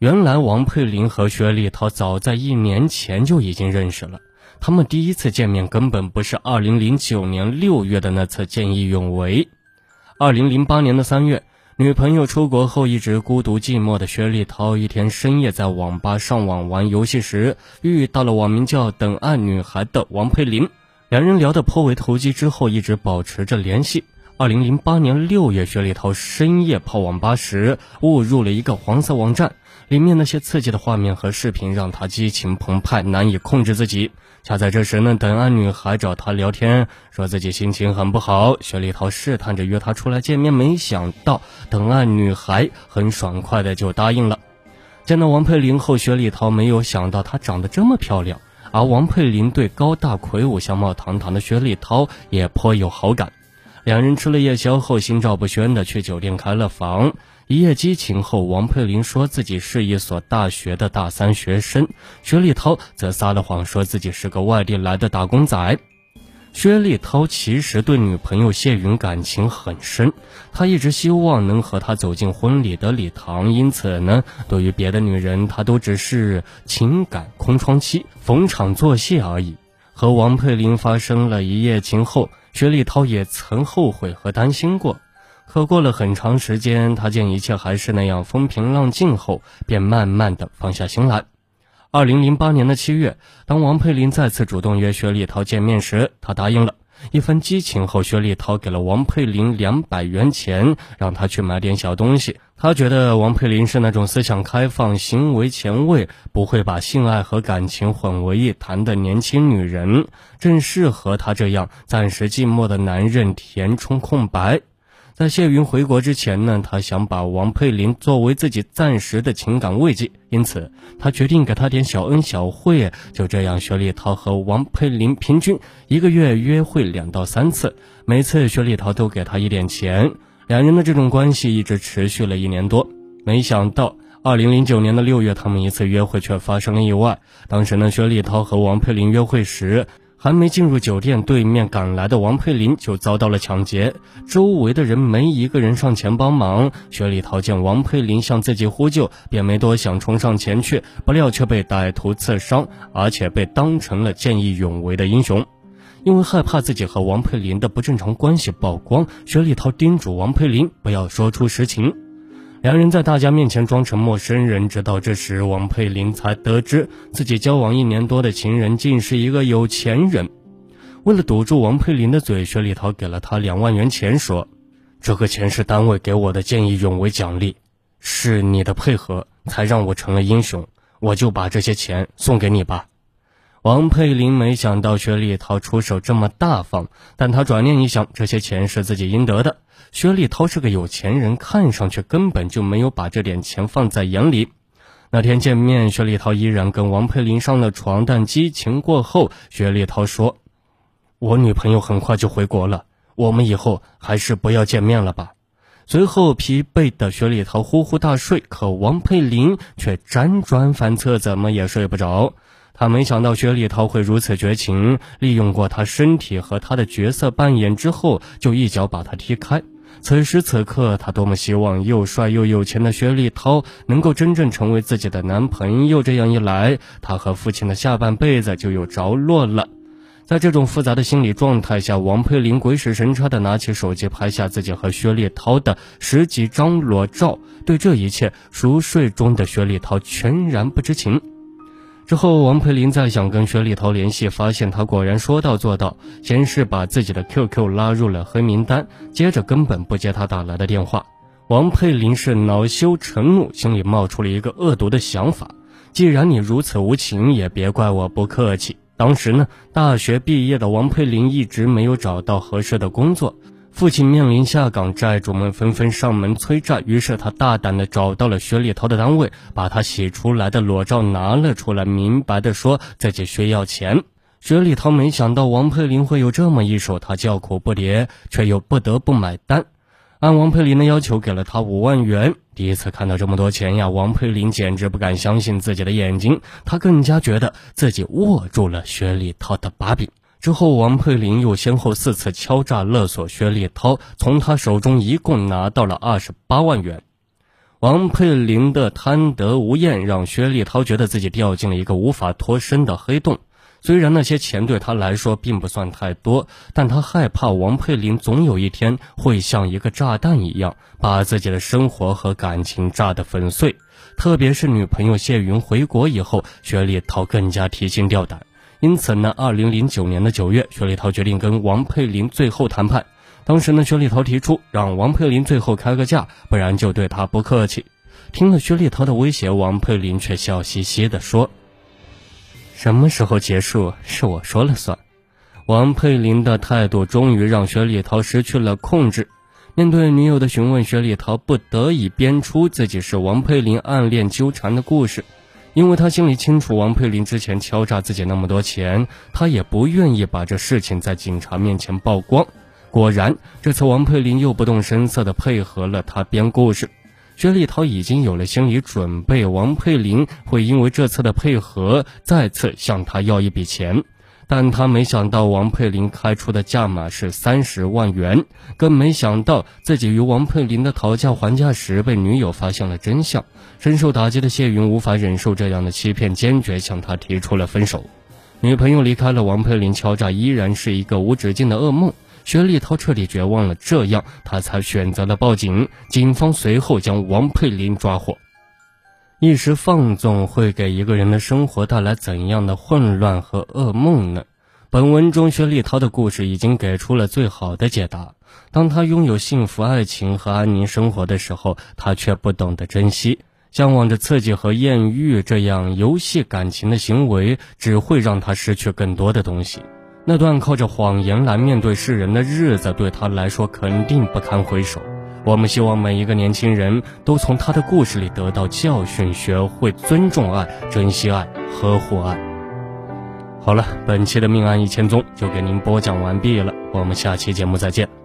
原来王佩林和薛立涛早在一年前就已经认识了。他们第一次见面根本不是2009年6月的那次见义勇为。2008年的3月，女朋友出国后一直孤独寂寞的薛立涛，一天深夜在网吧上网玩游戏时，遇到了网名叫“等爱女孩”的王佩林。两人聊得颇为投机，之后一直保持着联系。二零零八年六月，薛立涛深夜泡网吧时误入了一个黄色网站，里面那些刺激的画面和视频让他激情澎湃，难以控制自己。恰在这时呢，等安女孩找他聊天，说自己心情很不好。薛立涛试探着约她出来见面，没想到等安女孩很爽快的就答应了。见到王佩玲后，薛立涛没有想到她长得这么漂亮，而王佩玲对高大魁梧、相貌堂堂的薛立涛也颇有好感。两人吃了夜宵后，心照不宣的去酒店开了房。一夜激情后，王佩林说自己是一所大学的大三学生，薛立涛则撒了谎说自己是个外地来的打工仔。薛立涛其实对女朋友谢云感情很深，他一直希望能和她走进婚礼的礼堂，因此呢，对于别的女人，他都只是情感空窗期，逢场作戏而已。和王佩林发生了一夜情后。薛立涛也曾后悔和担心过，可过了很长时间，他见一切还是那样风平浪静后，便慢慢的放下心来。二零零八年的七月，当王佩林再次主动约薛立涛见面时，他答应了。一番激情后，薛丽掏给了王佩林两百元钱，让他去买点小东西。他觉得王佩林是那种思想开放、行为前卫、不会把性爱和感情混为一谈的年轻女人，正适合他这样暂时寂寞的男人填充空白。在谢云回国之前呢，他想把王佩林作为自己暂时的情感慰藉，因此他决定给他点小恩小惠。就这样，薛立涛和王佩林平均一个月约会两到三次，每次薛立涛都给他一点钱。两人的这种关系一直持续了一年多。没想到，二零零九年的六月，他们一次约会却发生了意外。当时呢，薛立涛和王佩林约会时。还没进入酒店，对面赶来的王佩林就遭到了抢劫，周围的人没一个人上前帮忙。薛立涛见王佩林向自己呼救，便没多想冲上前去，不料却被歹徒刺伤，而且被当成了见义勇为的英雄。因为害怕自己和王佩林的不正常关系曝光，薛立涛叮嘱王佩林不要说出实情。两人在大家面前装成陌生人，直到这时，王佩林才得知自己交往一年多的情人竟是一个有钱人。为了堵住王佩林的嘴，薛立涛给了他两万元钱，说：“这个钱是单位给我的见义勇为奖励，是你的配合才让我成了英雄，我就把这些钱送给你吧。”王佩林没想到薛立涛出手这么大方，但他转念一想，这些钱是自己应得的。薛立涛是个有钱人，看上去根本就没有把这点钱放在眼里。那天见面，薛立涛依然跟王佩林上了床，但激情过后，薛立涛说：“我女朋友很快就回国了，我们以后还是不要见面了吧。”随后，疲惫的薛立涛呼呼大睡，可王佩林却辗转反侧，怎么也睡不着。他没想到薛立涛会如此绝情，利用过他身体和他的角色扮演之后，就一脚把他踢开。此时此刻，他多么希望又帅又有钱的薛立涛能够真正成为自己的男朋友。这样一来，他和父亲的下半辈子就有着落了。在这种复杂的心理状态下，王佩林鬼使神差地拿起手机拍下自己和薛立涛的十几张裸照。对这一切，熟睡中的薛立涛全然不知情。之后，王佩林再想跟薛立涛联系，发现他果然说到做到，先是把自己的 QQ 拉入了黑名单，接着根本不接他打来的电话。王佩林是恼羞成怒，心里冒出了一个恶毒的想法：既然你如此无情，也别怪我不客气。当时呢，大学毕业的王佩林一直没有找到合适的工作。父亲面临下岗，债主们纷纷上门催债，于是他大胆地找到了薛立涛的单位，把他洗出来的裸照拿了出来，明白地说自己需要钱。薛立涛没想到王佩林会有这么一手，他叫苦不迭，却又不得不买单。按王佩林的要求，给了他五万元。第一次看到这么多钱呀，王佩林简直不敢相信自己的眼睛，他更加觉得自己握住了薛立涛的把柄。之后，王佩林又先后四次敲诈勒索薛立涛，从他手中一共拿到了二十八万元。王佩林的贪得无厌让薛立涛觉得自己掉进了一个无法脱身的黑洞。虽然那些钱对他来说并不算太多，但他害怕王佩林总有一天会像一个炸弹一样，把自己的生活和感情炸得粉碎。特别是女朋友谢云回国以后，薛立涛更加提心吊胆。因此呢，二零零九年的九月，薛立涛决定跟王佩林最后谈判。当时呢，薛立涛提出让王佩林最后开个价，不然就对他不客气。听了薛立涛的威胁，王佩林却笑嘻嘻地说。什么时候结束是我说了算。王佩林的态度终于让薛立涛失去了控制。面对女友的询问，薛立涛不得已编出自己是王佩林暗恋纠缠的故事，因为他心里清楚王佩林之前敲诈自己那么多钱，他也不愿意把这事情在警察面前曝光。果然，这次王佩林又不动声色地配合了他编故事。薛立涛已经有了心理准备，王佩林会因为这次的配合再次向他要一笔钱，但他没想到王佩林开出的价码是三十万元，更没想到自己与王佩林的讨价还价时被女友发现了真相。深受打击的谢云无法忍受这样的欺骗，坚决向他提出了分手。女朋友离开了，王佩林敲诈依然是一个无止境的噩梦。薛立涛彻底绝望了，这样他才选择了报警。警方随后将王佩林抓获。一时放纵会给一个人的生活带来怎样的混乱和噩梦呢？本文中薛立涛的故事已经给出了最好的解答。当他拥有幸福爱情和安宁生活的时候，他却不懂得珍惜，向往着刺激和艳遇，这样游戏感情的行为只会让他失去更多的东西。那段靠着谎言来面对世人的日子，对他来说肯定不堪回首。我们希望每一个年轻人都从他的故事里得到教训，学会尊重爱、珍惜爱、呵护爱。好了，本期的命案一千宗就给您播讲完毕了，我们下期节目再见。